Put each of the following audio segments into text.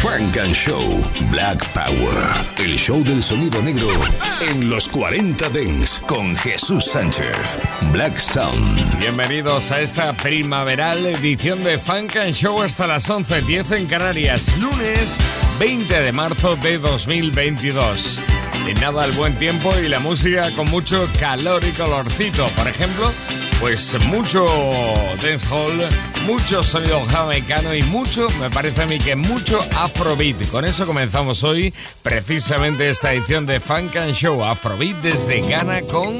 Frank and Show Black Power. El show del sonido negro en los 40 Dents con Jesús Sánchez. Black Sound. Bienvenidos a esta primaveral edición de Funk and Show hasta las 11.10 en Canarias, lunes 20 de marzo de 2022. En nada el buen tiempo y la música con mucho calor y colorcito. Por ejemplo, pues mucho dancehall, mucho sonido jamaicano y mucho, me parece a mí que mucho afrobeat. Con eso comenzamos hoy precisamente esta edición de Funk and Show Afrobeat desde Ghana con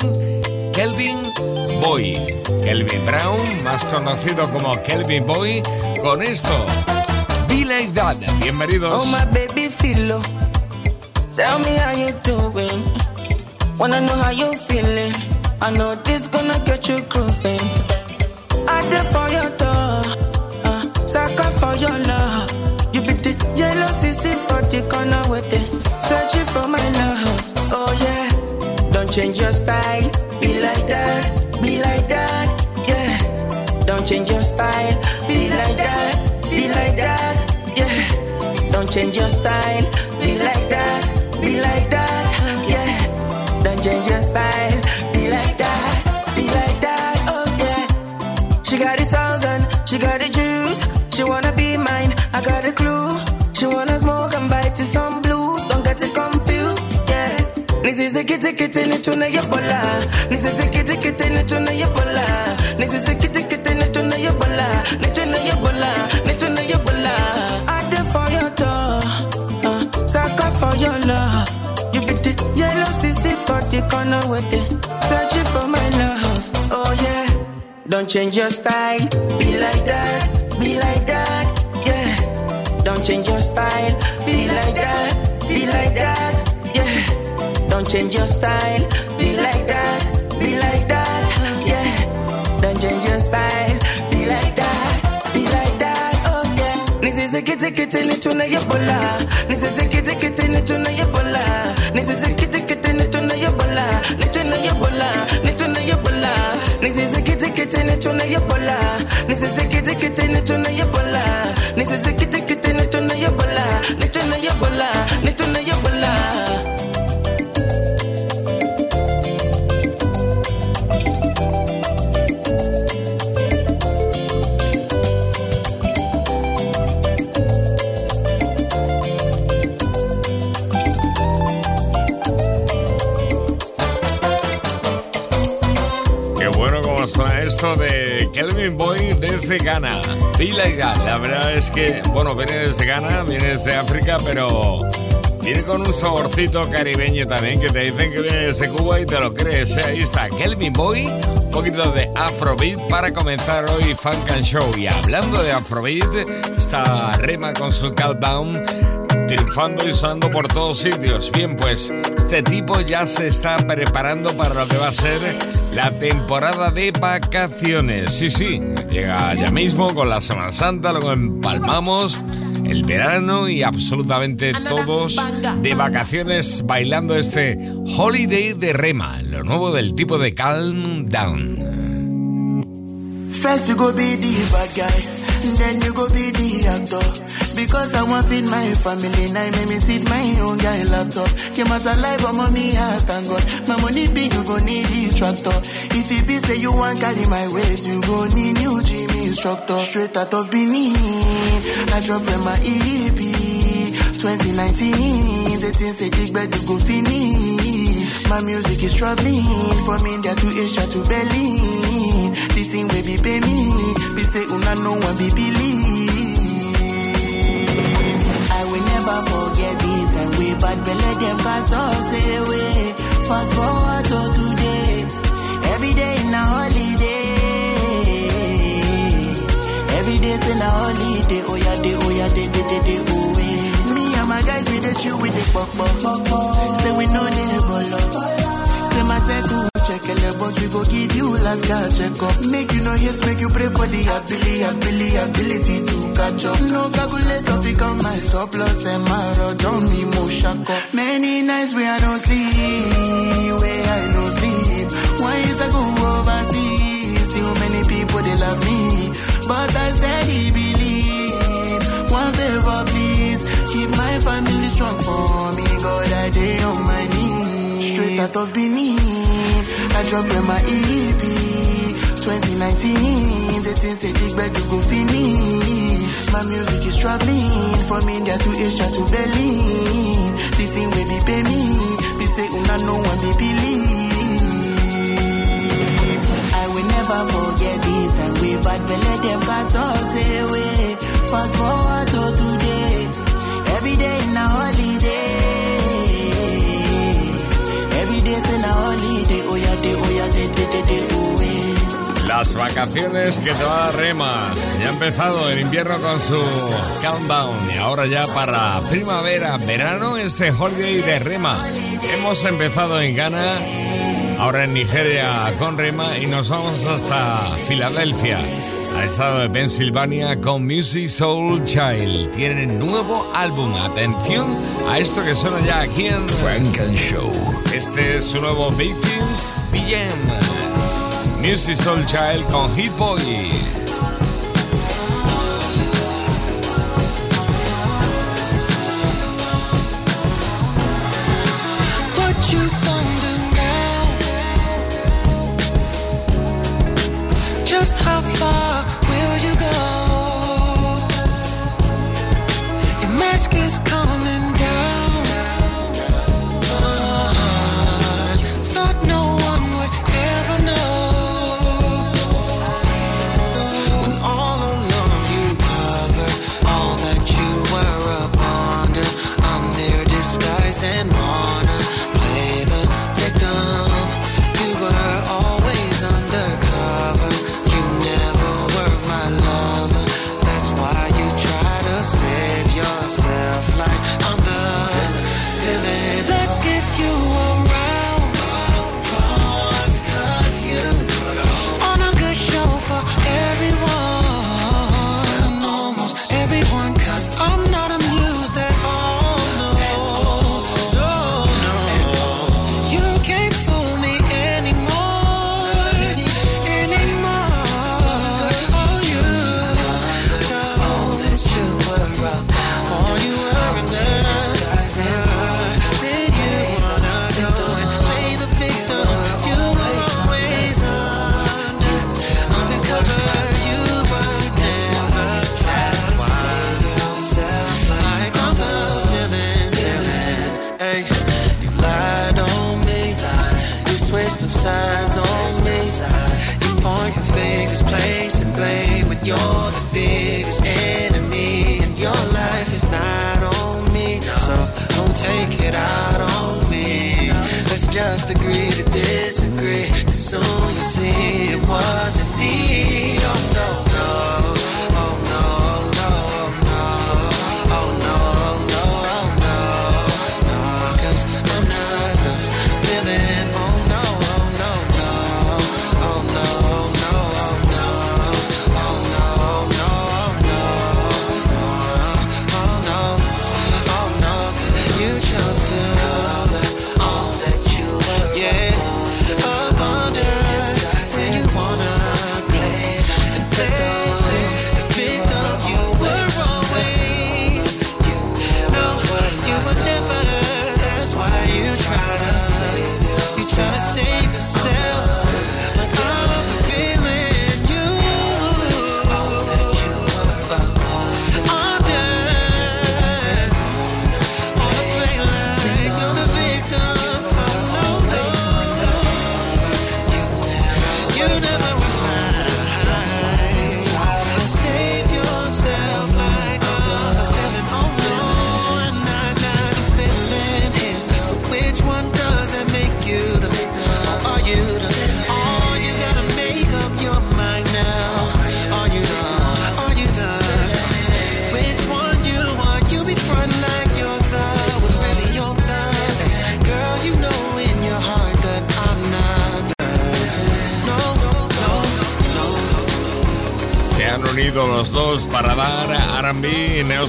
Kelvin Boy. Kelvin Brown, más conocido como Kelvin Boy, con esto. Be like that. Bienvenidos. Oh my baby. Tell me how you doing. Wanna know how you feeling. I know this gonna get you grooving. I did for your door, uh, sucker for your love. You be the yellow CC for the corner with it. Searching for my love, oh yeah. Don't change your style, be like that, be like that, yeah. Don't change your style, be like that, be like that, yeah. Don't change your style, I got a clue. She wanna smoke and bite to some blues. Don't get it confused, yeah. Nisi kitty kitty ni tuna yebola. Nisi kitty kitty ni tuna yebola. Nisi kitty kitty ni tuna yebola. Ni tuna yebola. Ni tuna yebola. I did for your door, uh, sucker for your love. You be the yellow CC for the corner with it. Searching for my love, oh yeah. Don't change your style, be like that, be like that. Don't change your style, be like that, be like that, yeah. Don't change your style, be like that, be like that, yeah. Don't change your style, be like that, be like that, oh yeah. Nisi se kiti kiti ni tuna yebola, nisi se kiti kiti ni tuna yebola, nisi se kiti kiti ni tuna yebola, ni tuna nisisikitikithi nitunayebola nisisikitikithi nitunayebola nisisikitikithi nitunayebola nitunayebola nitunayebola de Kelvin Boy desde Ghana. That. La verdad es que, bueno, viene desde Ghana, viene desde África, pero viene con un saborcito caribeño también, que te dicen que viene desde Cuba y te lo crees. ¿eh? Ahí está Kelvin Boy, un poquito de Afrobeat para comenzar hoy Funk and Show. Y hablando de Afrobeat, está Rema con su Countdown triunfando y sonando por todos sitios. Bien, pues este tipo ya se está preparando para lo que va a ser la temporada de vacaciones. Sí, sí, llega ya mismo con la Semana Santa, luego empalmamos el verano y absolutamente todos de vacaciones bailando este Holiday de Rema, lo nuevo del tipo de Calm Down. Then you go be the actor. Because I want feed my family, now make me feed my own guy laptop. Came out but mommy, I thank God. My money big, you go need the tractor. If it be say you want carry my weight, you go need new gym instructor. Straight out of Benin, I drop in my EP. 2019, the things say big bed you go finish. My music is traveling from India to Asia to Berlin. This thing will be pay me, say una no one be believe. I will never forget this and we bad belly them cast us away. Fast forward to today, every day in a holiday. Every day's in a holiday, oh yeah, day, oh yeah, day, day, day, day, oh yeah. Me and my guys, we the chill with the pop, pop, pop, pop. Say we know the bolo. Say my circle, check but we go give you last card check up. Make you no hate, make you pray for the ability, ability, ability to catch up. No calculator, fi come my surplus and my rod on me, mo shack. Many nights where I don't sleep, where I no sleep. Why is I go overseas? Still many people they love me, but I steady believe. One favor, please, family strong for me. God, I day on my knees. Straight out of Benin, I drop in my EP. 2019, the things they dig back to go finish. My music is traveling from India to Asia to Berlin. The thing will be pay me, they say una no one they believe. I will never forget this and we bad let them cast us away. Fast forward Las vacaciones que te va a Rema. Ya ha empezado el invierno con su countdown. Y ahora ya para primavera, verano, este holiday de Rema. Hemos empezado en Ghana, ahora en Nigeria con Rema y nos vamos hasta Filadelfia, al estado de Pensilvania con Music Soul Child. Tienen nuevo álbum. Atención a esto que suena ya aquí en Frank and Show. Este es su nuevo Victims Pijamas. Music Soul Child con Hit Boy.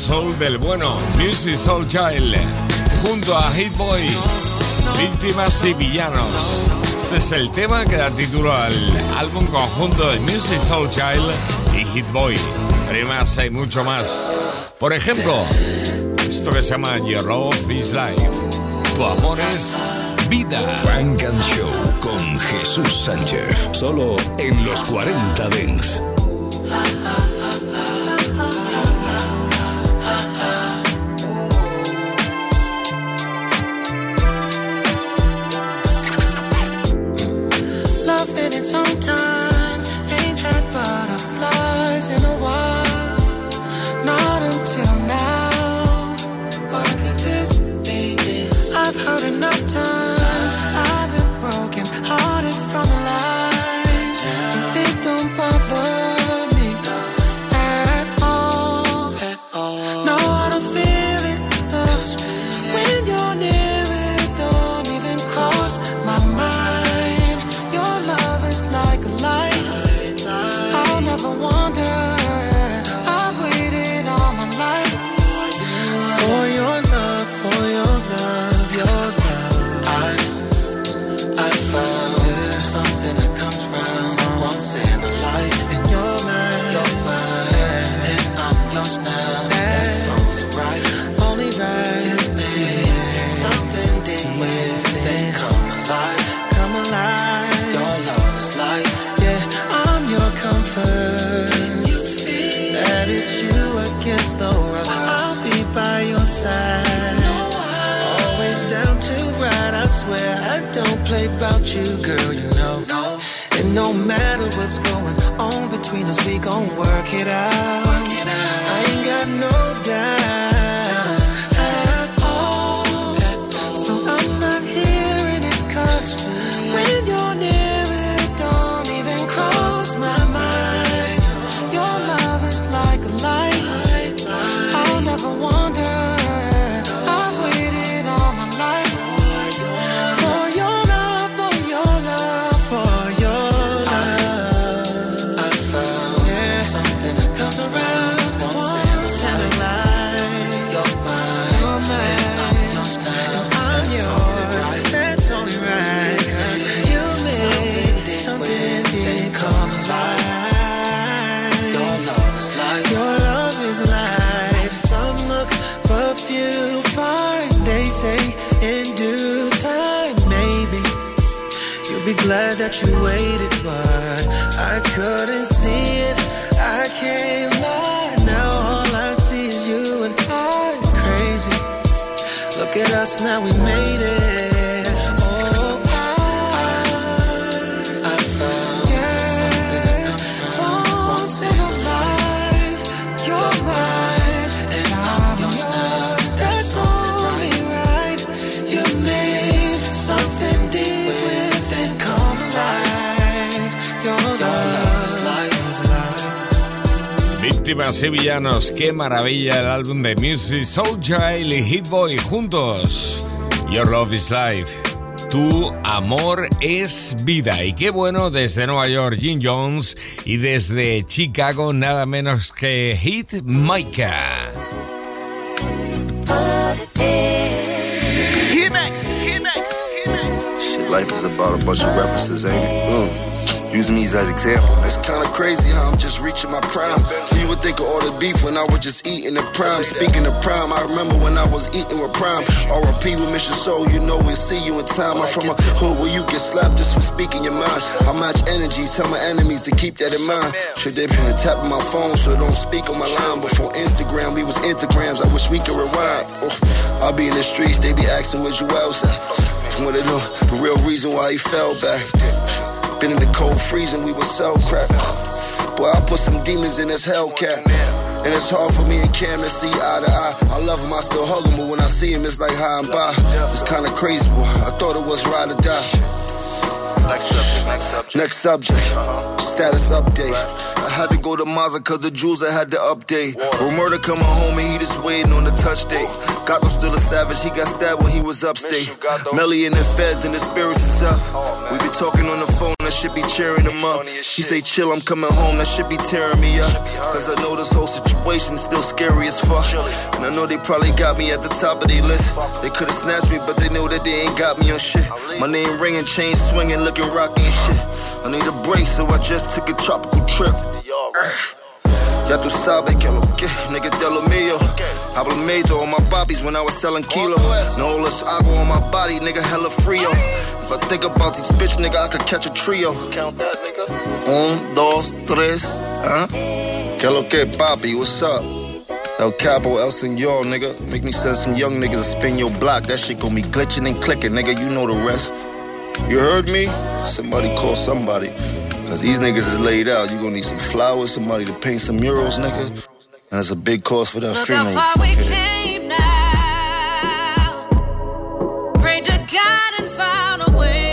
Soul del bueno, Music Soul Child, junto a Hit Boy, Víctimas y Villanos. Este es el tema que da título al álbum conjunto de Music Soul Child y Hit Boy. Más, hay mucho más. Por ejemplo, esto que se llama Your Love is Life. Tu amor es vida. Frank and Show con Jesús Sánchez. Solo en los 40 Dents. Now, we made it. Víctimas y villanos, qué maravilla el álbum de Music Soul Child y Hit Boy juntos. Your Love is Life. Tu amor es vida. Y qué bueno desde Nueva York, Jim Jones. Y desde Chicago, nada menos que Hit Micah. Life is about a bunch of references, ain't it? Mm. Using me as an example. It's kinda crazy how I'm just reaching my prime. You would think of all the beef when I was just eating the prime. Speaking of prime, I remember when I was eating with prime. RP with Mission Soul, you know we'll see you in time. I'm from a hood where you get slapped just for speaking your mind. I match energy, tell my enemies to keep that in mind. Should they been tapping my phone so don't speak on my line. Before Instagram, we was Instagrams. I wish we could rewind. Oh, I'll be in the streets, they be asking where you else at. Wanna know the real reason why he fell back. Been in the cold freezing, we would sell crack. Boy, I put some demons in this Hellcat. And it's hard for me and Cam to see eye to eye. I love him, I still hug him, but when I see him, it's like high and by. It's kinda crazy, boy. I thought it was ride or die. Next subject. Next subject. Status update. I had to go to Mazda cause the jewels I had to update. Well, murder coming home and he just waiting on the touch date. Gato still a savage, he got stabbed when he was upstate. Melly in the feds and the spirits is up. We be talking on the phone, that shit be cheering him up. He say chill, I'm coming home, that should be tearing me up. Cause I know this whole situation is still scary as fuck. And I know they probably got me at the top of their list. They could've snatched me, but they know that they ain't got me on shit. My name ringing, chain swinging, looking rocky and shit. I need a break, so I just took a tropical trip. Ya tú sabes que lo que, nigga de lo mío. Hablo meto on my bobbies when I was selling kilo. No less agua on my body, nigga, hella frio. If I think about these bitch, nigga, I could catch a trio. Count that, nigga. Un, dos, tres, huh? Que lo que, papi, what's up? El Capo, El Senor, nigga. Make me send some young niggas to spin your block. That shit gon' be glitching and clicking, nigga. You know the rest. You heard me? Somebody call somebody. Cause these niggas is laid out. You gonna need some flowers, somebody to paint some murals, nigga. And it's a big cost for that Look funeral. how far we came now. Pray to God and found a way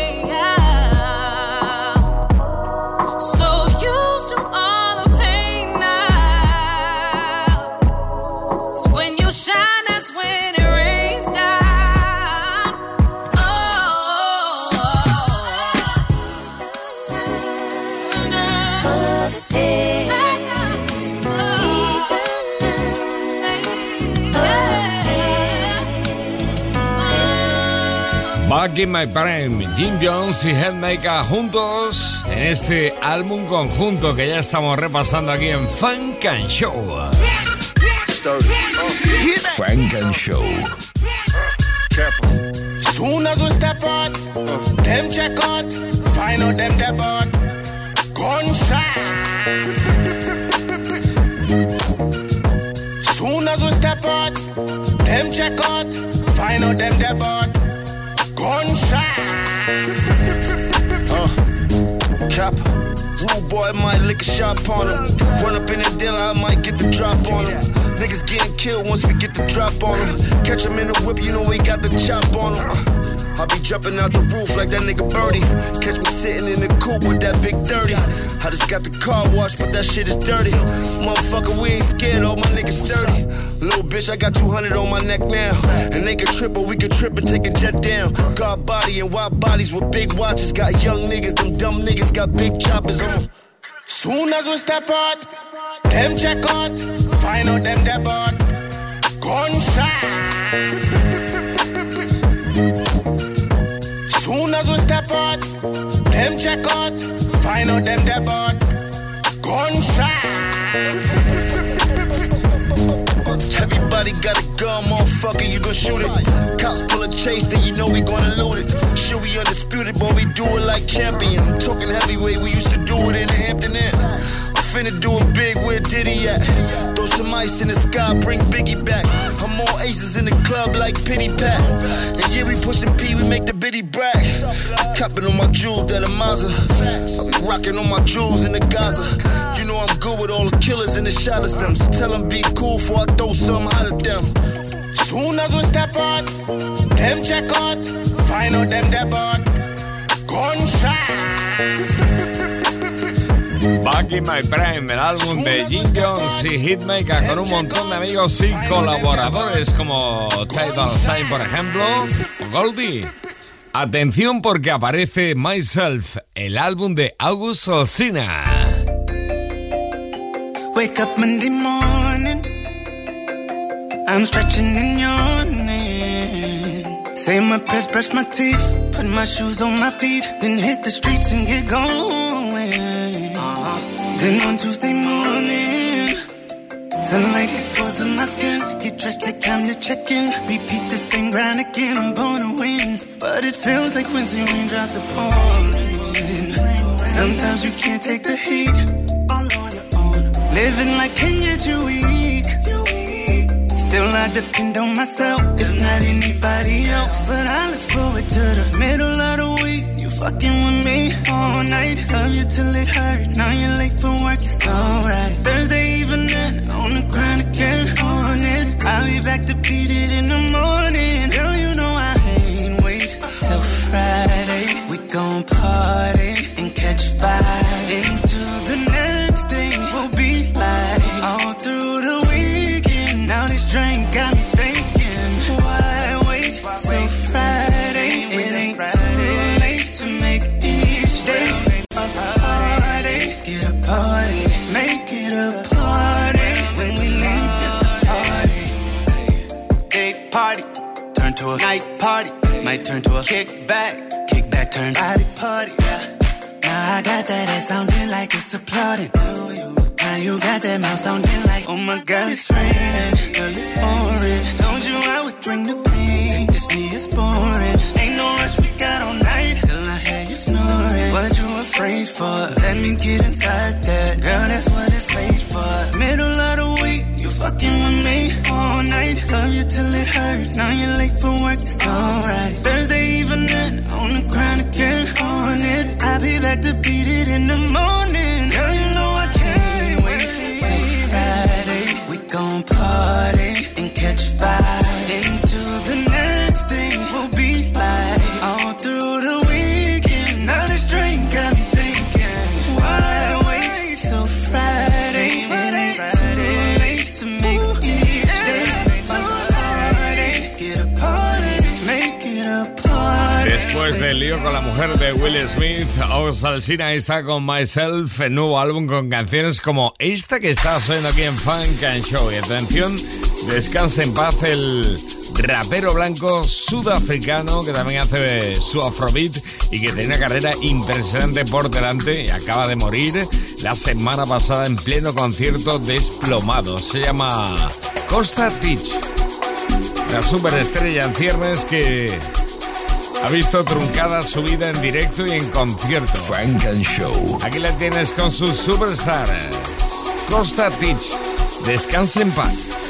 Back in My Prime, Jim Jones y Headmaker juntos en este álbum conjunto que ya estamos repasando aquí en Funk and Show. Frank and Show. Soon as we step out, them check out, find out them depart. Gunshot. Soon as we step out, them check out, find out them depart. Gunshot. uh, Cap. Rude boy might lick a shot on him. Run up in the dealer, I might get the drop on him. Niggas getting killed once we get the drop on him. Catch him in the whip, you know we got the chop on him. I be jumping out the roof like that nigga Birdie. Catch me sitting in the coupe with that big 30. I just got the car washed, but that shit is dirty. Motherfucker, we ain't scared, all my niggas sturdy. Little bitch, I got 200 on my neck now. And they can trip, or we can trip and take a jet down. God body and wide bodies with big watches. Got young niggas, them dumb niggas got big choppers on. Soon as we step out, them check out, find out them dead depart. Gunshot. Soon as we step out, them check out, find out them depart. Gunshot. Everybody got a gun, motherfucker, you gon' shoot it. Cops pull a chase, then you know we gonna loot it. Shit, we undisputed, but we do it like champions. Talking heavyweight, we used to do it in the Hampton Inn. Finna do it big, where Diddy at? Throw some ice in the sky, bring Biggie back. I'm more aces in the club like Pity Pat. And yeah, we pushing P, we make the bitty bracks. Copping on my jewels, that a Mazda. I rocking on my jewels in the Gaza. You know I'm good with all the killers and the shotters them. So tell them be cool before I throw something out at them. Soon as we step out, them check out, find out them depart. Gunshot. Back in My Prime, el álbum de Jim Jones y Hitmaker con un montón de amigos y colaboradores como Tidal Sign, por ejemplo, o Goldie. Atención porque aparece Myself, el álbum de August Alsina. Wake up Monday morning. I'm stretching and yawning. Say my prayers, brush my teeth. Put my shoes on my feet. Then hit the streets and get going. Then on Tuesday morning. Sunlight hits pores on my skin. Get dressed, take time to check in. Repeat the same grind again. I'm born to win. But it feels like Wednesday raindrops are pouring. Sometimes you can't take the heat. All on your own. Living life can get you weak. Still, I depend on myself, if not anybody else. But I look forward to the middle of the fucking with me all night. Love you till it hurt. Now you're late for work, it's alright. Thursday evening, on the grind again, on it. I'll be back to beat it in the morning. Girl, you know I ain't wait till Friday. We gon' might turn to a kickback. Kickback turn body party. Yeah. Now I got that ass sounding like it's applauding. Now you got that mouth sounding like, oh my god, it's raining. Girl, it's pouring. Told you I would drink the pain. This knee is boring. Ain't no rush, we got all night. Till I hear you snoring. What you afraid for? Let me get inside that. Girl, that's what it's made for. Middle of the week, you fucking with me all night. Hurt. Now you're late for work, it's alright. Thursday evening, on the ground again, on it. I'll be back to beat it in the morning. Con la mujer de Will Smith, Os está con Myself, el nuevo álbum con canciones como esta que está sonando aquí en Funk and Show. Y atención, descansa en paz el rapero blanco sudafricano que también hace su afrobeat y que tiene una carrera impresionante por delante y acaba de morir la semana pasada en pleno concierto desplomado. Se llama Costa Teach. La superestrella en ciernes que ha visto truncada su vida en directo y en concierto. Frank and Show. Aquí la tienes con sus superstars. Costa Teach. Descansa en paz.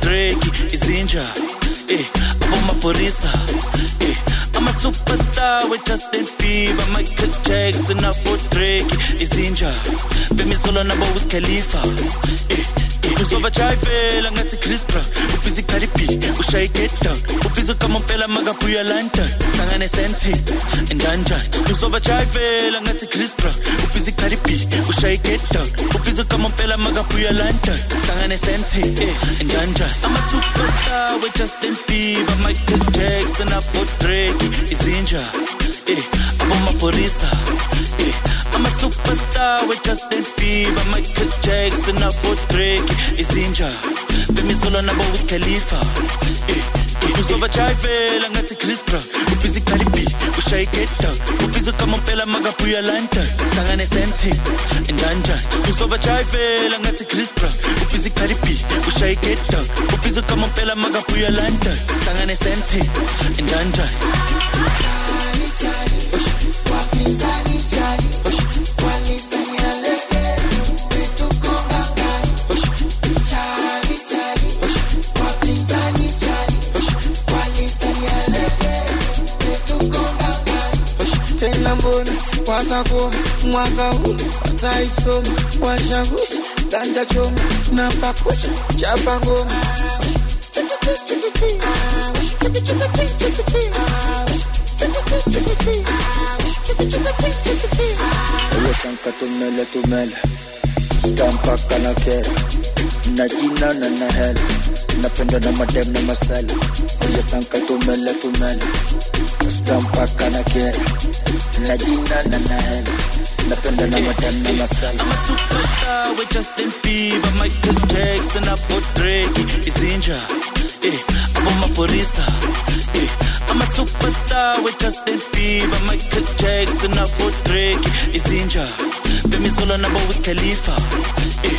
Drake, izinja. Eh, hapo maporisa. Eh, I'm a superstar with Justin Bieber, Michael Jackson, hapo Drake, izinja. Bemi solo Wiz Khalifa. Eh, uzovachaya ivela ngathi chris brown ubhiza ikhalibhi ushaye igedon ubhiza ukamompela makabuya london. Hlangane sentin endanjani uzovachaya ivela ngathi chris brown ubhiza ikhalibhi ushaye igedon ubhiza ukamompela makabuya london. Hlangane sentin endanjani eh, ama-superstar we-justin bieber michael jackson abodrake izinja eh, abomapurisa eh, I'm a superstar with Justin Bieber, Michael Jackson, abo Drake, izinja. Bemi solo nabo Wiz Khalifa. Eh, eh, uzova chayivela ngathi Chris Brown, ubhizi Cardi B, ushaye get down. Ubhizi kama mpela makabuya London, hlangane senti, njanja. Uzova chayivela ngathi Chris Brown, ubhizi Cardi B, ushaye get down. Ubhizi kama mpela makabuya London, hlangane senti, njanja. tena mbona watakoma mwaka huu wataisoma washawishi ganja choma na pakusha chapa ngoma. Uwe sanka tumele tumele. Stampaka na kera. Na jina na na hela Napenda na madem na masala Uwe sanka tumele tumele Stampaka na kera Na jina na naela na na I'm a superstar with Justin Bieber, Michael Jackson, hapo Drake, izinja. Eh, abo maporisa. Eh, I'm a superstar with Justin Bieber, Michael Jackson, hapo Drake, izinja. Bemi solo nabo Wiz Khalifa. Eh,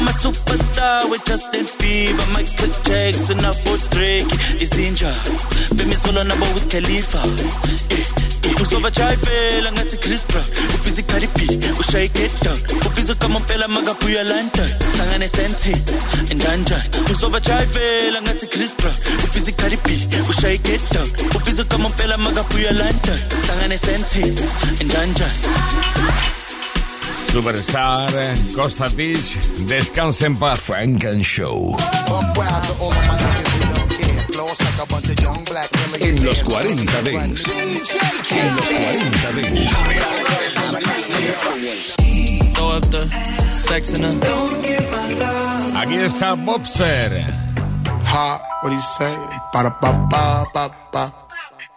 I'm a superstar with Justin Bieber, Michael Jackson, Abo Drake, Izinja, Bemisolo nabo Wiz Khalifa. Eh, eh, ngizobajayivela ngathi chris brown. Ubhizi b? Ushaye get down? Ubhizi kamompela makabuya london hlangane senti ndanjani ngizobajayivela ngathi chris brown. Ubhizi b? Ushaye get down? Ubhizi kamompela makabuya london hlangane senti ndanjani Superstar, Costa Titch, descansa en paz. Funk and Show. En los 40 Dance. En los 40 Dance. Throw up the sex in them. Aquí está Bobser. Ha, what do you say? Ba ba ba ba ba.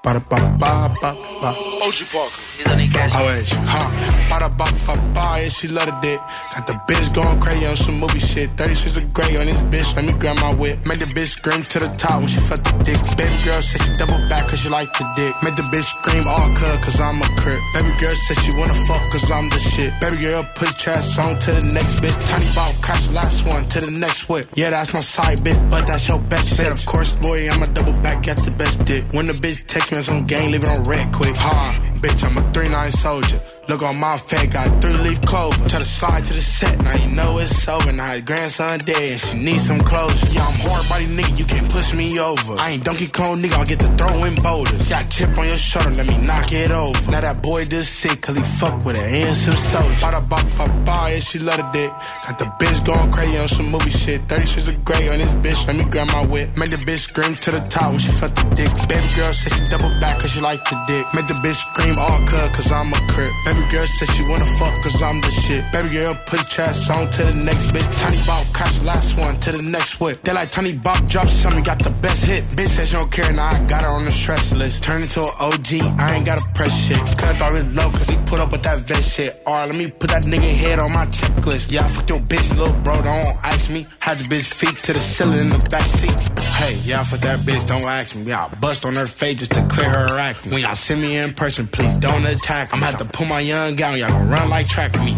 Ba ba ba ba ba. OG Parker. He's on the cash. Oh, Is you? Huh? Ba ba ba ba, yeah, she love the dick. Got the bitch going crazy on some movie shit. 30 shades of gray on this bitch, let me grab my whip. Made the bitch scream to the top when she felt the dick. Baby girl said she double back cause she like the dick. Made the bitch scream all cut cause I'm a crip. Baby girl said she wanna fuck cause I'm the shit. Baby girl put trash on to the next bitch. Tiny ball crash last one to the next whip. Yeah, that's my side bitch, but that's your best fit. Of course, boy, I'm a double back at the best dick. When the bitch text me on some gang, leave it on red quick. Ha, bitch, I'm a 3-9 soldier. Look on my fat, got three leaf clover. Tell the slide to the set, now you know it's over. Now his grandson dead, and she need some closure. Yeah, I'm hard body nigga, you can't push me over. I ain't Donkey Kong nigga, I'll get to throwing boulders. Got chip on your shoulder, let me knock it over. Now that boy just sick, cause he fuck with an handsome soldier. Bada ba ba ba, yeah, she love the dick. Got the bitch going crazy on some movie shit. 30 shades of gray on this bitch, let me grab my whip. Made the bitch scream to the top when she felt the dick. Baby girl said she double back cause she like the dick. Made the bitch scream all cut cause I'm a crip. Baby girl said she wanna fuck cause I'm the shit. Baby girl put trash on to the next bitch. Tiny Bob crash the last one to the next whip. They like Tiny Bob drop some, got the best hit. Bitch said she don't care, now I got her on the stress list. Turn into an OG, I ain't gotta press shit. Cause I thought low cause he put up with that vest shit. Alright, let me put that nigga head on my checklist. Yeah, I fucked your bitch, little bro, don't ask me. Had the bitch feet to the ceiling in the backseat. Hey, yeah, I fuck that bitch, don't ask me. Yeah, I bust on her face just to clear her acne. When y'all see me in person, please don't attack me. I'm gonna have to pull my young gown, y'all gon' run like track meet.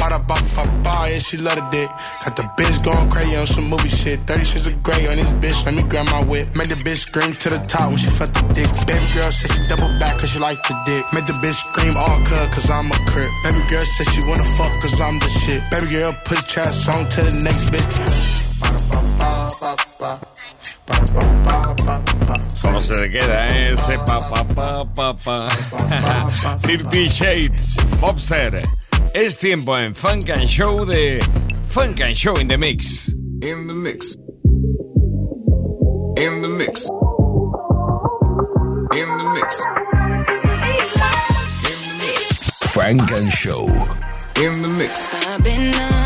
Bada ba ba ba, yeah, she love the dick. Got the bitch going crazy on some movie shit. 30 shades of gray on this bitch, let me grab my whip. Made the bitch scream to the top when she felt the dick. Baby girl said she double back cause she like the dick. Made the bitch scream all cut cause I'm a crip. Baby girl said she wanna fuck cause I'm the shit. Baby girl put trash on to the next bitch. Ba. Bada ba ba ba ba. ¿Cómo se le queda eh? ese pa pa pa pa pa? Fifty Shades, Bobster. Es tiempo en Funk and Show de Funk and Show in the Mix. In the mix. In the mix. In the mix. Frank and Show. In the mix. I've been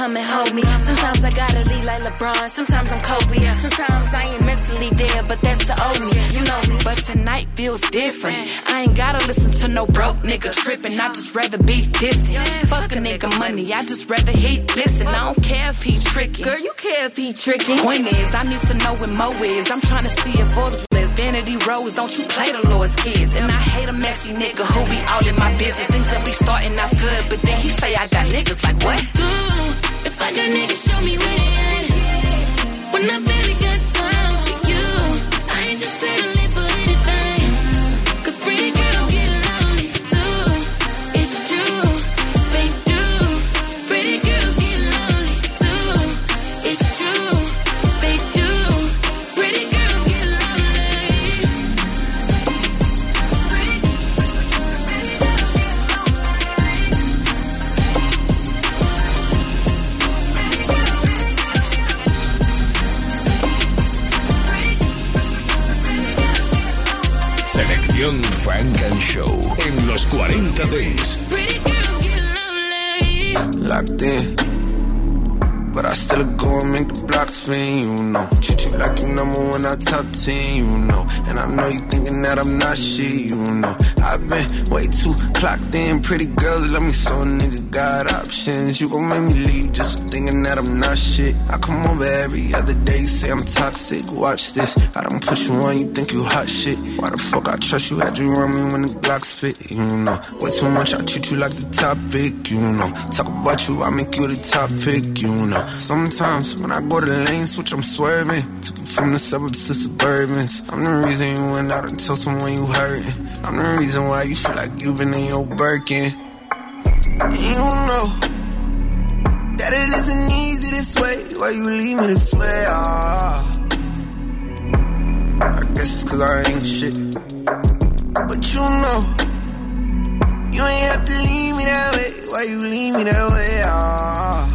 come and hold me. Sometimes I gotta lead like LeBron. Sometimes I'm Kobe. Sometimes I ain't mentally there, but that's the old me. You know me. But tonight feels different. I ain't gotta listen to no broke nigga tripping. I just rather be distant. Fuck a nigga money, I just rather he listen. I don't care if he tricky. Girl, you care if he tricky. Point is, I need to know when Mo is. I'm trying to see if Forbes Don't you play the Lord's kids. And I hate a messy nigga who be all in my business. Things that be starting off good, but then he say I got niggas like what? Ooh, if I got niggas, show me where they at. When I barely got time for you, I ain't just settling los 40 Days. Locked in. But I still go and make the blocks spin, you know. Like you number one, I top 10, you know. And I know you thinking that I'm not shit, you know. I've been way too clocked in. Pretty girls love me so niggas got options. You gon' make me leave just thinking that I'm not shit. I come over every other day, say I'm toxic. Watch this. I don't push you on, you think you hot shit. Why the fuck I trust you? Had you run me when the Glock spit, you know. Way too much, I treat you like the topic, you know. Talk about you, I make you the topic, you know. Sometimes when I go to the lane switch, I'm swerving. Took you from the suburbs to suburbans. I'm the reason you went out and told someone you hurting. I'm the reason why you feel like you've been in your Birkin. And you know that it isn't easy this way. Why you leave me this way? Ah. I guess it's cause I ain't shit. But you know, you ain't have to leave me that way. Why you leave me that way? Ah.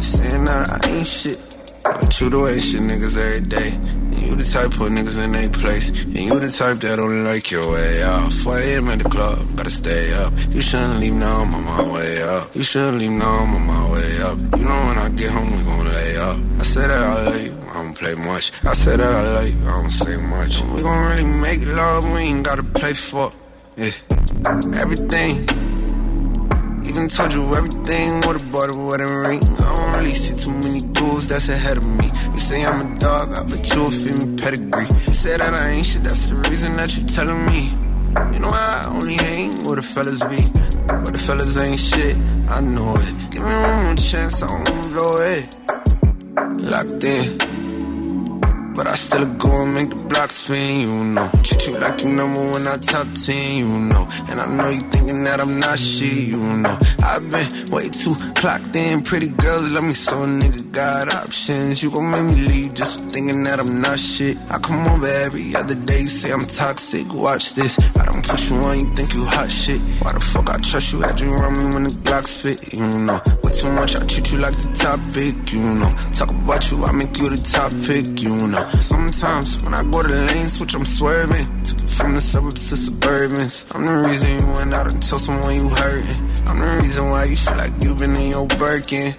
Saying that I ain't shit. Shit niggas every day. And you the type put niggas in their place. And you the type that only like your way out. 4 a.m. at the club, gotta stay up. You shouldn't leave now, I'm on my way up. You shouldn't leave now, I'm on my way up. You know when I get home, we gon' lay up. I said that I love you, I don't play much. I said that I love you, I don't say much. We gon' really make love, we ain't gotta play for. Yeah. Everything. Even told you everything with a butter wedding ring. I don't really see too many dudes that's ahead of me. You say I'm a dog, I bet you'll feel me pedigree. You say that I ain't shit, that's the reason that you telling me. You know I only hang where the fellas be. But the fellas ain't shit, I know it. Give me one more chance, I won't blow it. Locked in. But I still go and make the blocks spin, you know. Treat you like you number one, I top 10, you know. And I know you thinking that I'm not shit, you know. I've been way too clocked in. Pretty girls love me so niggas got options. You gon' make me leave just thinking that I'm not shit. I come over every other day, say I'm toxic. Watch this. I don't push you on, you think you hot shit. Why the fuck I trust you? Had you run me when the Glock spit, you know. Way too much, I treat you like the topic, you know. Talk about you, I make you the topic, you know. Sometimes when I go to the lane switch, I'm swerving. Took you from the suburbs to suburbans. I'm the reason you went out and told someone you hurting. I'm the reason why you feel like you've been in your Birkin.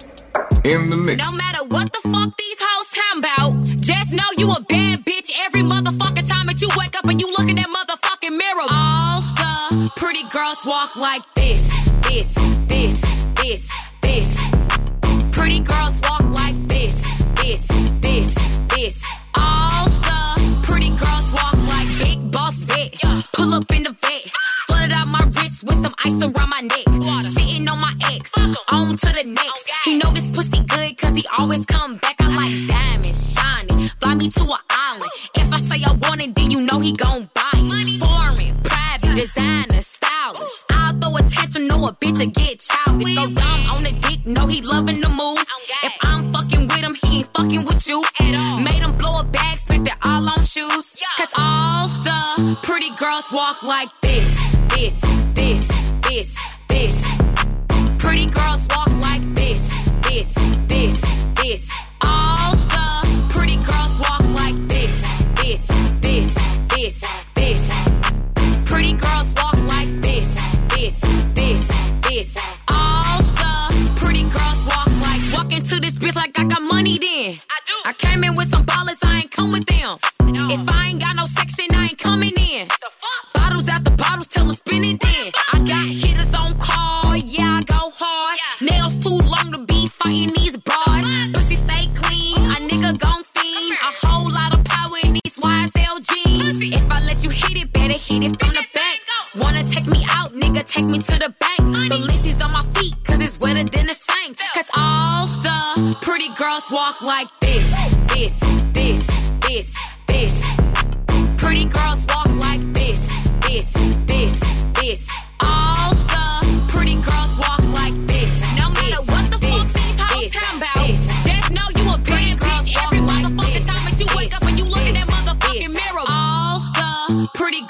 In the mix. No matter what the fuck these hoes talking about, just know you a bad bitch every motherfucking time that you wake up and you look in that motherfucking mirror. All the pretty girls walk like this, this, this, this, this. Pretty girls walk like this, this, this, this. Ice around my neck. Shitting on my ex, on to the next. He know this pussy good cause he always come back. I like diamonds, shiny. Fly me to an island. If I say I want it, then you know he gon' buy it. Foreign, private, designer, stylist. I'll throw a tantrum, know a bitch to get childish. Go dumb on the dick, know he loving the moves. If I'm fucking with him, he ain't fucking with you. Made him blow a bag, spent it all on shoes. Cause all the pretty girls walk like this, this, this, this, this. Pretty girls walk like this, this, this, this. All the pretty girls walk like this, this, this, this, this. Pretty girls walk like this, this, this, this. All the pretty girls walk like walk into this bitch like I got money then. I do. I came in with some ballers, I ain't come with them. If I ain't got no section, I ain't coming in. The fuck? Bottles after bottles, tell them spin it then. I got better hit it from the back. Wanna take me out, nigga, take me to the bank. Lisi's on my feet, cause it's wetter than the sink. Cause all the pretty girls walk like this, this, this, this, this.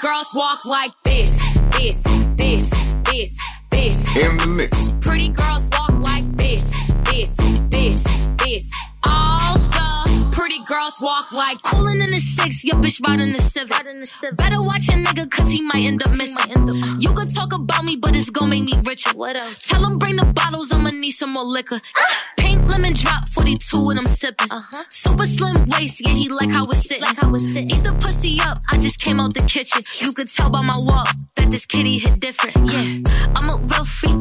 Girls walk like this, this, this, this, this. In the mix. Pretty girls walk like this, this, this, this. All the pretty girls walk like Coolin' in the six, your bitch riding the civic. Better watch a nigga, cause he might end up missing. You could talk about me, but it's gon' make me richer. What else? Tell him bring the bottles, I'ma need some more liquor. Ah. Pink lemon drop, 42 and I'm sipping. Uh-huh. Super slim waist, yeah, he like how it's sitting. Like how it's sitting. Eat the pussy up, I just came out the kitchen. You could tell by my walk that this kitty hit different. Yeah, uh-huh. I'm a real freak.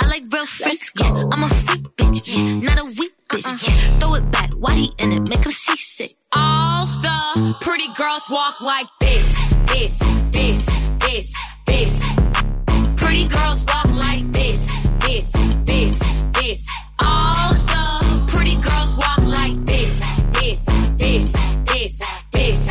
I like real freaks. Yeah, I'm a freak bitch. Yeah, not a weak uh-uh. bitch. Yeah, throw it back, why he in it? Make him seasick. all the pretty girls walk like this, this, this, this, this. Pretty girls walk like this, this, this, this. All the pretty girls walk like this, this, this, this, this.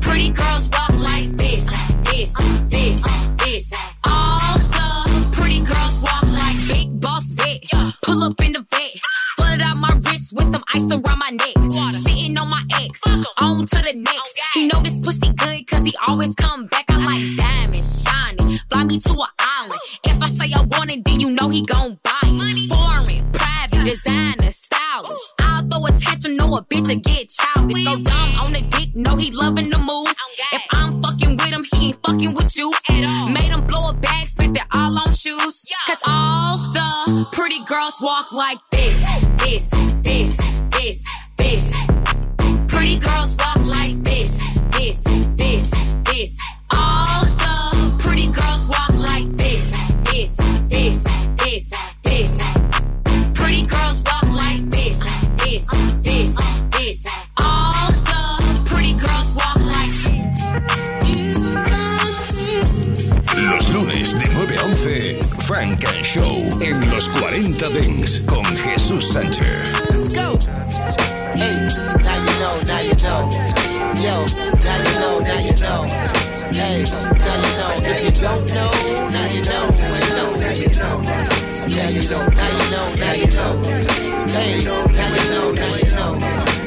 Pretty girls walk like this, this, this, this. All the pretty girls walk like big boss vet. Pull up in the vet, flooded out my wrist with some ice around my neck. Shitting on my ex, on to the next. He know this pussy good cause he always come back. I like diamonds, shining. Fly me to an island. If I say I want it, then you know he gon' buy it. Foreign, private, designer, stylist. I'll throw a tantrum, know a bitch to get childish. Go dumb on the dick, know he loving the moves. If I'm fucking with him, he ain't fucking with you. Made him blow a bag, spent it all on shoes. Cause all the pretty girls walk like this, this, this, this, this. Pretty girls walk like this, this, this, this. All Show en los 40 Dents con Jesús Sánchez. Let's go. Hey, you know, you know.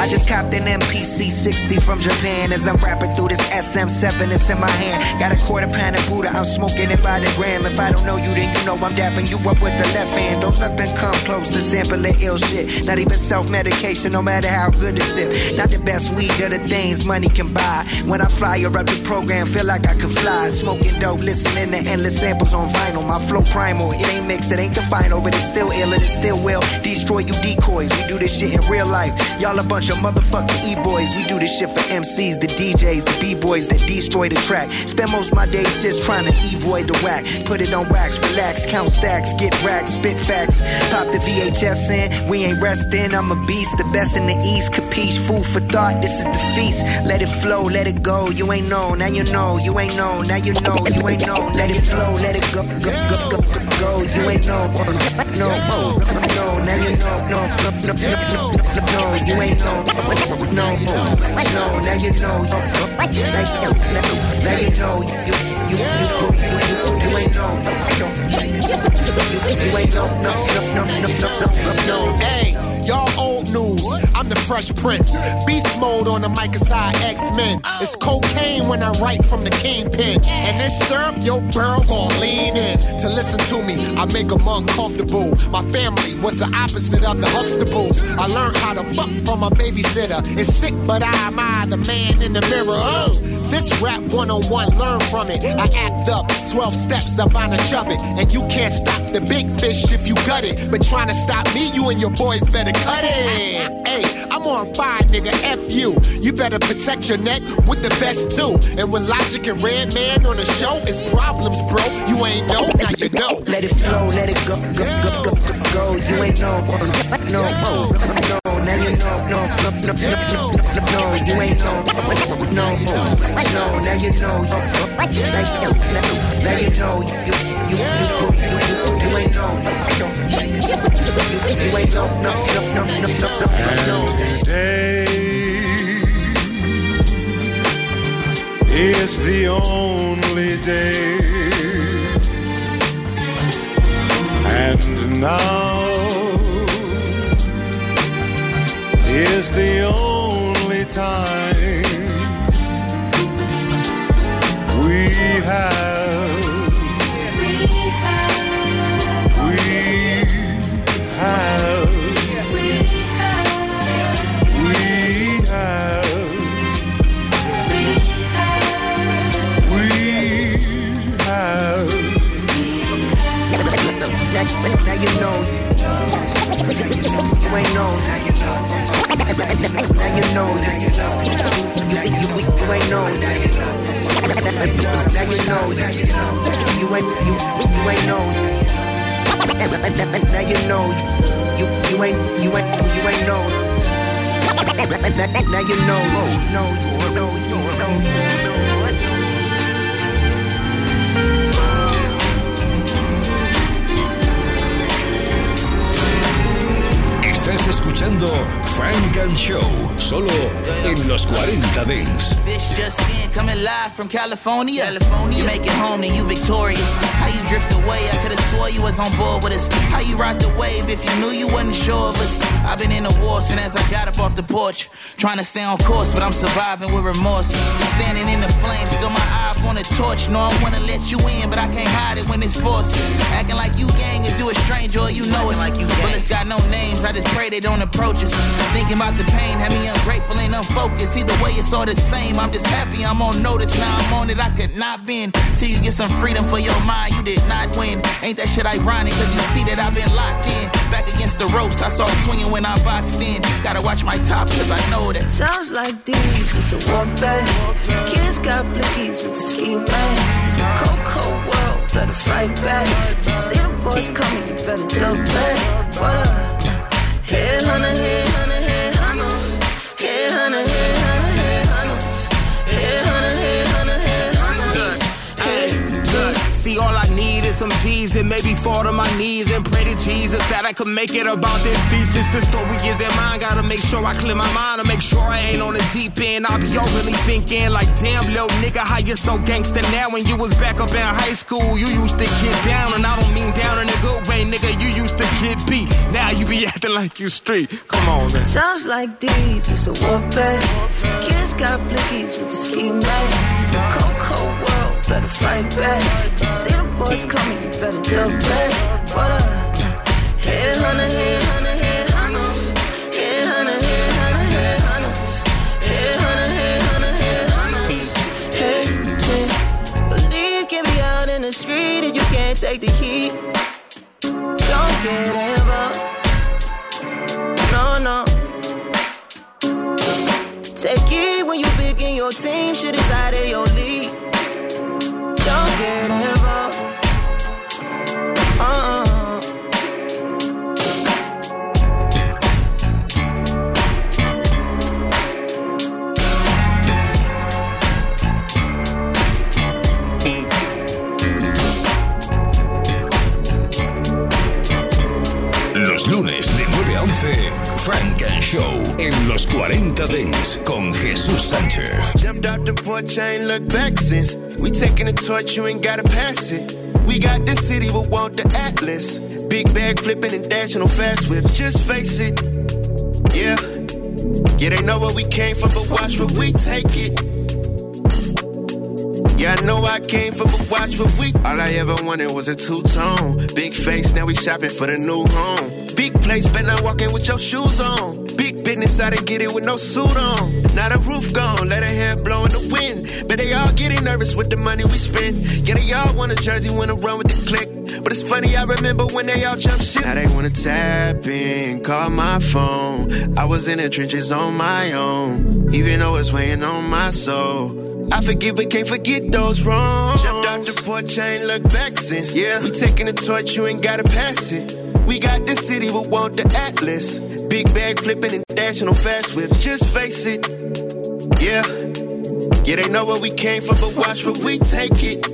I just copped an MPC 60 from Japan as I'm rapping through this SM7 that's in my hand. Got a quarter pound of Buddha, I'm smoking it by the gram. If I don't know you, then you know I'm dapping you up with the left hand. Don't nothing come close to sampling ill shit. Not even self medication, no matter how good it sip. Not the best weed of the things money can buy. When I fire up the program, feel like I can fly. Smoking dope, listening to endless samples on vinyl. My flow primal, it ain't mixed, it ain't the final, but it's still ill it still will destroy you decoys. We do this shit in real life. Y'all a bunch of motherfucking e-boys. We do this shit for MCs, the DJs, the b-boys that destroy the track. Spend most my days just trying to avoid the whack. Put it on wax, relax, count stacks, get racks, spit facts. Pop the VHS in, we ain't resting. I'm a beast, the best in the east. Capiche, food for thought. This is the feast. Let it flow, let it go. You ain't know, now you know. You ain't know, now you know. You ain't know, let it flow, let it go, go, go, go, go, go. You ain't know, no, no, no, now you know, no, no, no, no, no, no, you ain't no, no, no, now you know, now you know, now you you, you, you, you, ain't know, you ain't no, no, no, no, no, no, no, Hey, y'all old news. I'm the Fresh Prince. Beast mode on the mic aside X-Men. It's cocaine when I write from the kingpin. And this syrup, yo, girl gon' lean in. To listen to me, I make them uncomfortable. My family was the opposite of the Huxtables. I learned how to fuck from a babysitter. It's sick, but I am I, the man in the mirror. Oh, this rap 101, learn from it. I act up 12 steps up on a chub it. And you can't stop the big fish if you gut it. But trying to stop me, you and your boys better cut it. Hey, I'm on fire, nigga. F you. You better protect your neck with the vest too. And when Logic and Redman on the show, it's problems, bro. You ain't know, now you know. Let it flow, let it go, go, go, go, go, go. You ain't know, no, no, no, no, no, no, you ain't no, no, no, now you know, now, now, now you know, you, you, you, you, you, you ain't no, no. Today is the only day, and now is the only time we have. You know, you ain't know, now you know, now you know, now you know, ain't know, now you know, now you know, ain't, you, you ain't know, now you know, you, you ain't, you ain't, you ain't know, now you know, no, no, no, no, Estás escuchando Frank and Show, solo en los 40 Dents. Bitch just in, coming live from California. California. You make it home and you victorious. You drift away, I could've swore you was on board with us. How you rock the wave if you knew you wasn't sure of us. I've been in the war since as I got up off the porch. Trying to stay on course, but I'm surviving with remorse. Standing in the flames, still my eye up on the torch. No, I wanna let you in, but I can't hide it when it's forced. Acting like you gang is you a stranger or you know us. Like you Bullets got no names, I just pray they don't approach us. Thinking about the pain, have me ungrateful and unfocused. Either way, it's all the same. I'm just happy I'm on notice. Now I'm on it, I could not been. Till you get some freedom for your mind, you did not win. Ain't that shit ironic? Cause you see that I've been locked in. Back against the ropes, I saw swinging when I boxed in. Gotta watch my top, cause I know that. Sounds like these, it's a warfare. Kids got blickies with the ski masks. It's a cold, cold world, better fight back. You see the boys coming, you better duck back. For the head hunter, head hunter, head hunters. Head hunter, head hunter, head hunters. Head hunter, head hunter, head hunters. Hey, good. See, all I is some G's maybe fall to my knees and pray to Jesus that I could make it about this thesis. The story is that mine. Gotta make sure I clear my mind to make sure I ain't on the deep end. I'll be overly thinking like, damn, little nigga, how you so gangster now? When you was back up in high school, you used to get down, and I don't mean down in a good way, nigga. You used to get beat. Now you be acting like you street. Come on, man. Sounds like these, it's a warfare. Kids got blickies with the ski masks. It's a world, better fight back. You see the boys coming, you better duck back. For the head hunter, head. Hey, can be out in the street you can't take the heat. Don't get Show en los 40 Dance con Jesús Sánchez. Jumped out the porch, I ain't looked back since. We taking the torch, you ain't gotta pass it. We got the city, but want the atlas. Big bag flipping and dashing on fast whip. Just face it, yeah. Yeah, they know where we came from, but watch where we take it. Yeah, I know I came from, but watch what we. All I ever wanted was a two tone. Big face, now we shopping for the new home. Big place, better not walk in with your shoes on. Big business, I didn't get it with no suit on. Now the roof gone, let her hair blow in the wind. But they all getting nervous with the money we spend. Yeah, they all want a jersey, wanna run with the click. But it's funny, I remember when they all jump shit. Now they wanna tap in, call my phone. I was in the trenches on my own, even though it's weighing on my soul. I forgive but can't forget those wrongs. Jumped out the porch, I ain't looked back since. Yeah, we taking the torch, you ain't gotta pass it. We got the city, but want the atlas. Big bag flipping and dashing on fast whip. Just face it. Yeah. Yeah, they know where we came from, but watch where we take it.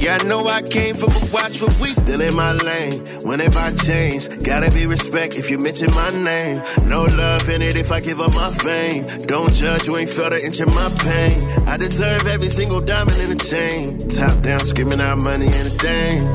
Yeah, I know I came from, but watch what we still in my lane. When Whenever I change, gotta be respect if you mention my name. No love in it if I give up my fame. Don't judge, you ain't felt an inch of my pain. I deserve every single diamond in the chain. Top down, screaming out money in a thing.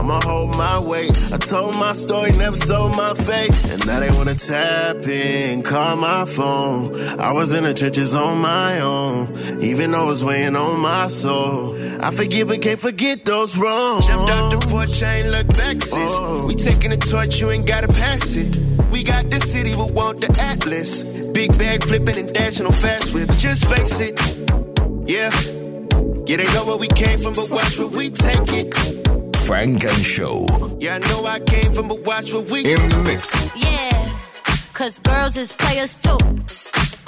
I'ma hold my weight. I told my story, never sold my faith. And now they wanna tap in, call my phone. I was in the trenches on my own, even though it's weighing on my soul. I forgive but can't forget those wrongs. Jumped out the porch, I ain't look back since. We taking the torch, you ain't gotta pass it. We got the city, but want the atlas. Big bag flipping and dashing on fast whip. Just face it, yeah. Yeah, they know where we came from, but watch where we take it. Funk and Show. Yeah, I know I came from, but watch where we In the mix. Yeah, cause girls is players too.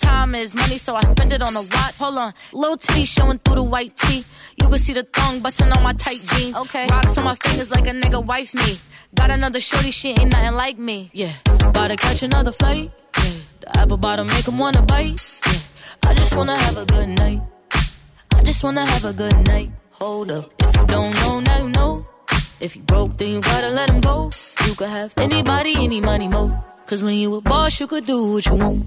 Time is money, so I spend it on a watch. Hold on, little T showing through the white tee. You can see the thong busting on my tight jeans. Okay, rocks on my fingers like a nigga wife me. Got another shorty, she ain't nothing like me. Yeah, about to catch another flight. Yeah, the apple bottom make 'em wanna bite. Yeah, I just wanna have a good night. I just wanna have a good night. Hold up, if you don't know, now you know. If you broke, then you gotta let him go. You could have anybody, any money, mo. Cause when you a boss, you could do what you want.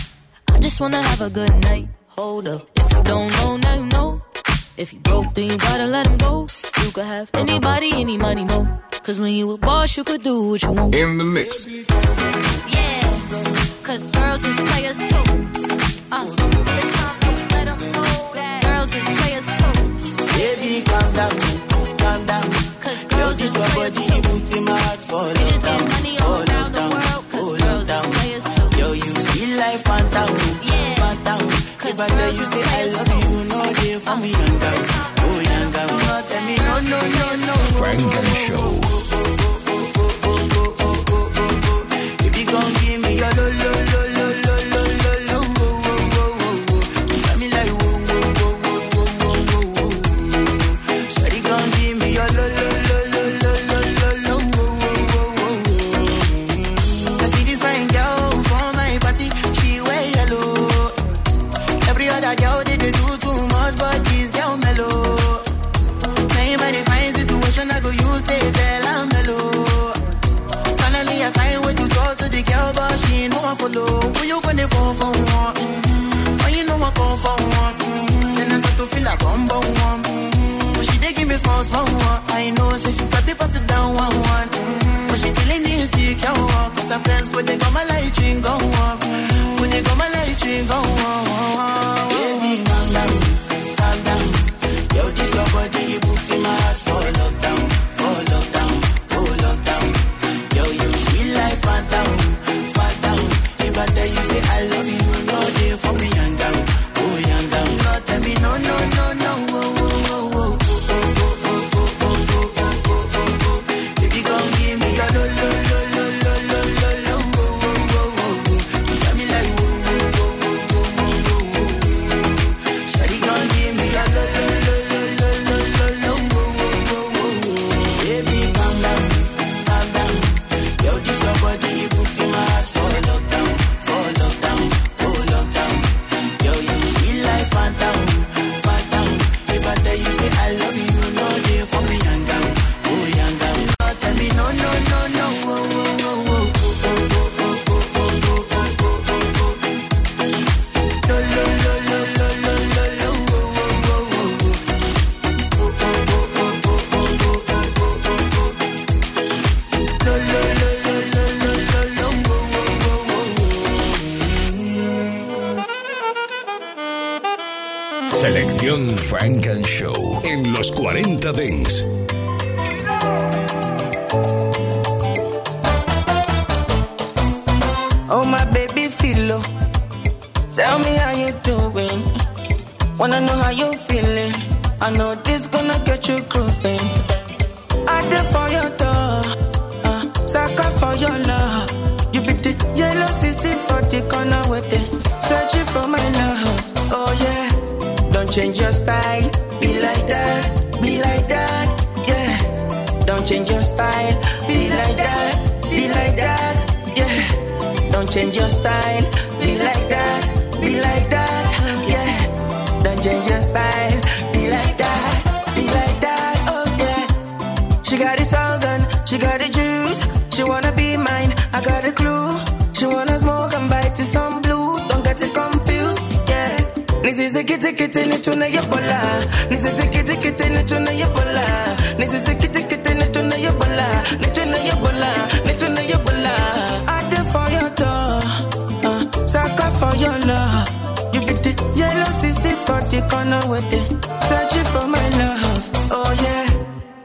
I just wanna have a good night. Hold up. If you don't know, now you know. If you broke, then you gotta let him go. You could have anybody, any money, mo. Cause when you a boss, you could do what you want. In the mix. Yeah, cause girls is players too. Uh, it's time that we let 'em know that girls is players too. Baby, calm down, calm down. Cause Yo, girls this is your players body, too. put in my heart for Bitches lockdown, get money all for around the lockdown, world, cause for girls is players too. Yo, you feel like phantom, phantom. If I tell you say I love you, no day for me, young girl, oh young girl. No, tell me no, no, no, no. Funk and Show. Gon' When you got my light, you go on. When you go my light, you go on. Me how you doing. Wanna know how you feeling? I know this gonna get you grooving. I did for your door, uh, sucker for your love. You be the yellow CC for the corner with it, searching for my love. Oh yeah, don't change your style, be like that, be like that, yeah. Don't change your style, be like that, be like that, yeah. Don't change your style, your style, be like that, be like that, oh yeah. She got the sounds and she got the juice. She wanna be mine, I got a clue. She wanna smoke and bite to some blues. Don't get it confused, yeah. Nisisi kiti kiti ni tuna yebola. Nisisi kiti kiti ni tuna yebola. Nisisi kiti kiti ni tuna yebola. Ni tuna yebola. Ni corner with it. Searching for my love, oh yeah.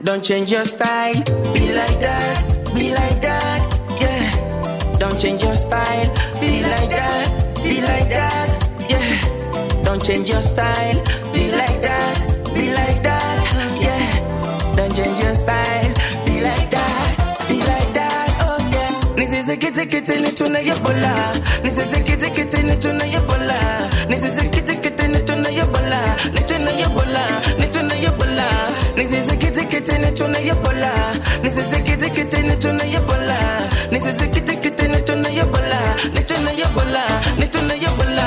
Don't change your style, be like that, be like that, yeah. Don't change your style, be like that, be like that, yeah. Don't change your style, be like that, be like that, yeah. Don't change your style, be like that, be like that, oh yeah. Nisisi kiti kiti ni tuna yebola, nisisi kiti ni yebola, tuna yebola, tuna yebola, ni tuna yebola, nisisi kiti kiti ni tuna yebola, nisisi kiti kiti ni tuna yebola, nisisi kiti kiti ni tuna yebola, tuna yebola.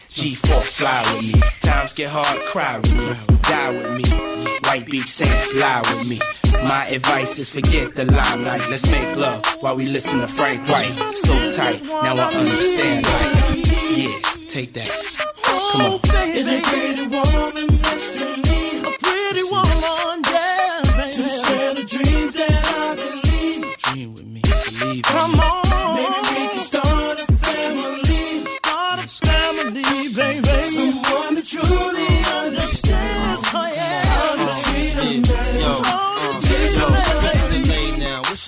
G4 fly with me. Times get hard, cry with me, die with me. White Beach Saints lie with me. My advice is forget the limelight. Let's make love while we listen to Frank White. So tight, now I understand. Yeah, take that. Come on. Is pretty woman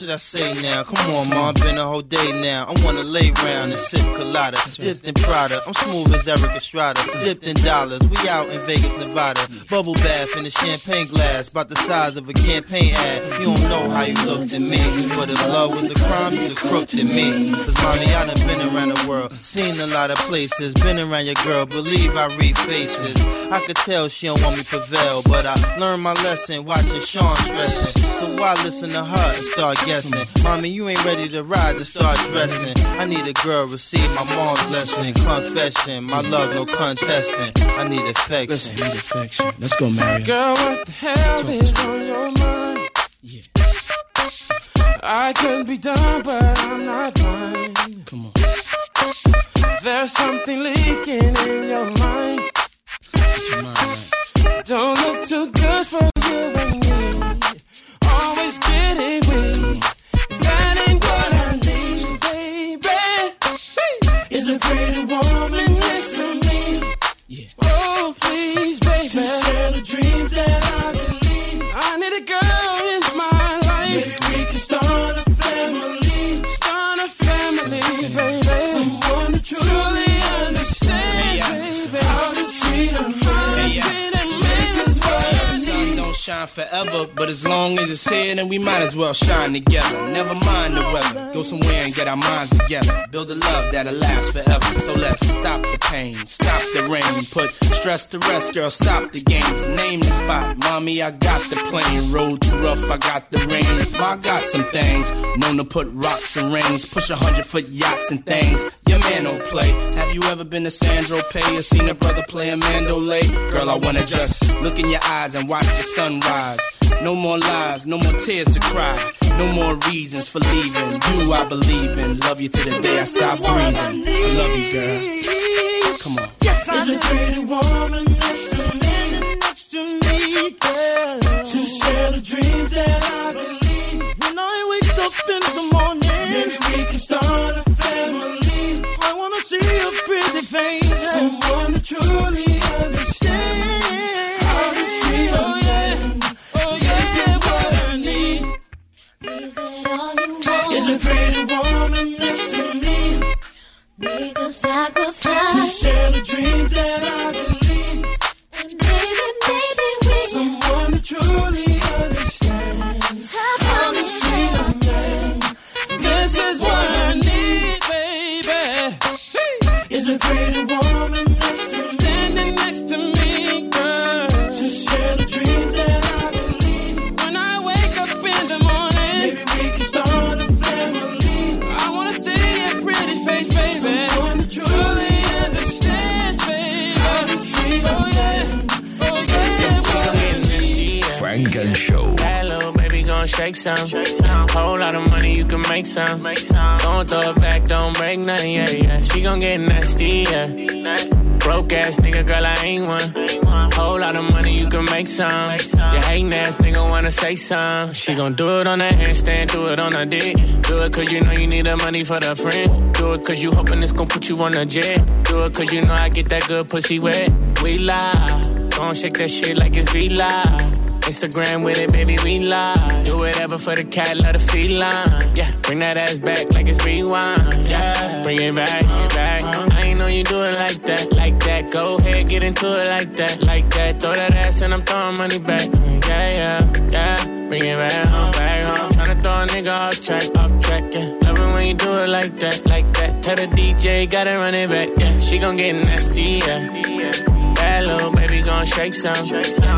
should I say now? Come on, ma, been a whole day now. I wanna lay round and sip colada, dipped in Prada. I'm smooth as Erik Estrada, dipped in dollars. We out in Vegas, Nevada. Bubble bath in a champagne glass, about the size of a campaign ad. You don't know how you looked at me, but if love was a crime, you's a crook to me. Cause mommy, I done been around the world, seen a lot of places, been around your girl. Believe I read faces. I could tell she don't want me prevail, but I learned my lesson watching Sean stressing. So why listen to her and start guessing? Mommy, you ain't ready to ride to start dressing. I need a girl receive my mom's blessing. Confession, my love no contesting. I need affection. need affection. Let's go, Mary. Girl, what the hell is on your mind? Yeah. I could be done, but I'm not blind. Come on. There's something leaking in your mind. Don't look too good for you and me. Always getting weak. That ain't what I need, baby. Is a pretty woman shine forever, but as long as it's here, then we might as well shine together. Never mind the weather, go somewhere and get our minds together. Build a love that'll last forever. So let's stop the pain, stop the rain, put stress to rest, girl. Stop the games, name the spot. Mommy, I got the plane. Road too rough, I got the rain. I got some things known to put rocks and rings, push a hundred foot yachts and things. Your man don't play. Have you ever been to Sandro Pay or seen a brother play a mandolay? Girl, I wanna just look in your eyes and watch the sunrise. No more lies, no more tears to cry. No more reasons for leaving. You I believe in. Love you to the day I stop breathing. I love you, girl. Come on. Yes, I There's a pretty woman next to me, next to me, girl. Ass nigga, girl, I ain't one. Whole lot of money, you can make some. You hating ass nigga wanna say some. She gon' do it on her handstand, do it on her dick. Do it cause you know you need the money for the friend. Do it cause you hoping it's gon' put you on a jet. Do it cause you know I get that good pussy wet. We lie. Gon' shake that shit like it's V Live. Instagram with it, baby, we live. Do whatever for the cat, let her feline. Yeah, bring that ass back like it's rewind. Yeah, bring it back, you do it like that, like that. Go ahead, get into it like that, like that. Throw that ass and I'm throwing money back. Mm, yeah, yeah, yeah. Bring it back home, back home. Tryna throw a nigga off track, off track. Yeah, love it when you do it like that, like that. Tell the DJ, gotta run it back. Yeah, she gon' get nasty. Yeah. That little baby gon' shake some.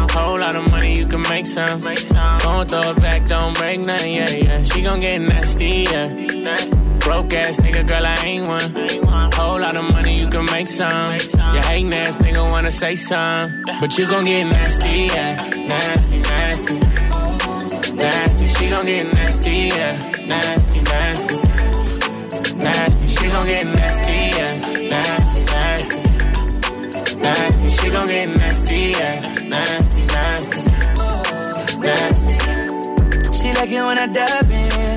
Whole lot of money, you can make some. Don't throw it back, don't break nothing, yeah, yeah. She gon' get nasty, yeah. Broke ass nigga, girl, I ain't one. Whole lot of money, you can make some. You hating ass nigga wanna say some. But you gon' get nasty, yeah. Nasty, nasty. Nasty, she gon' get nasty, yeah. Nasty, nasty. Nasty, she gon' get nasty, yeah. Nasty, nasty. Nasty, she gon' get nasty, yeah. Nasty, nasty. Nasty. She like it when I dive in.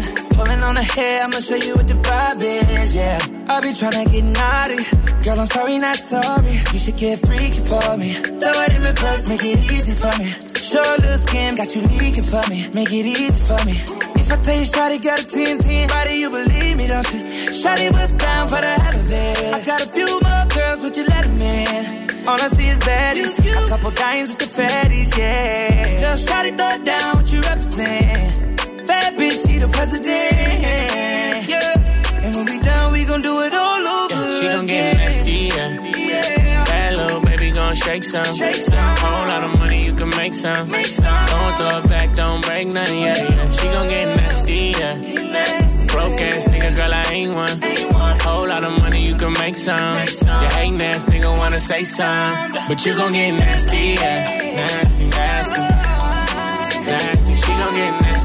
On her hair, I'ma show you what the vibe is, yeah. I be tryna get naughty. Girl, I'm sorry, not sorry. You should get freaky for me. Throw it in reverse, make it easy for me. Show a little skin, got you leaking for me. Make it easy for me. If I tell you Shotty got a 10 10, why do you believe me, don't you? Shotty was down for the hell of it. I got a few more girls, would you let them in? All I see is baddies. A couple dimes with the fatties, yeah. Girl, Shotty throw it down, what you represent? Bad bitch, she the president, yeah. And when we done, we gon' do it all over Yeah, she gon' get nasty, yeah. That little baby gon' shake some. Whole lot of money, you can make some. Don't throw it back, don't break nothing, yeah, yeah. She gon' get nasty, yeah. Broke ass nigga, girl, I ain't one. Whole lot of money, you can make some. You hating ass nigga wanna say some. But you gon' get nasty, yeah. Nasty, nasty. Nasty, she gon' get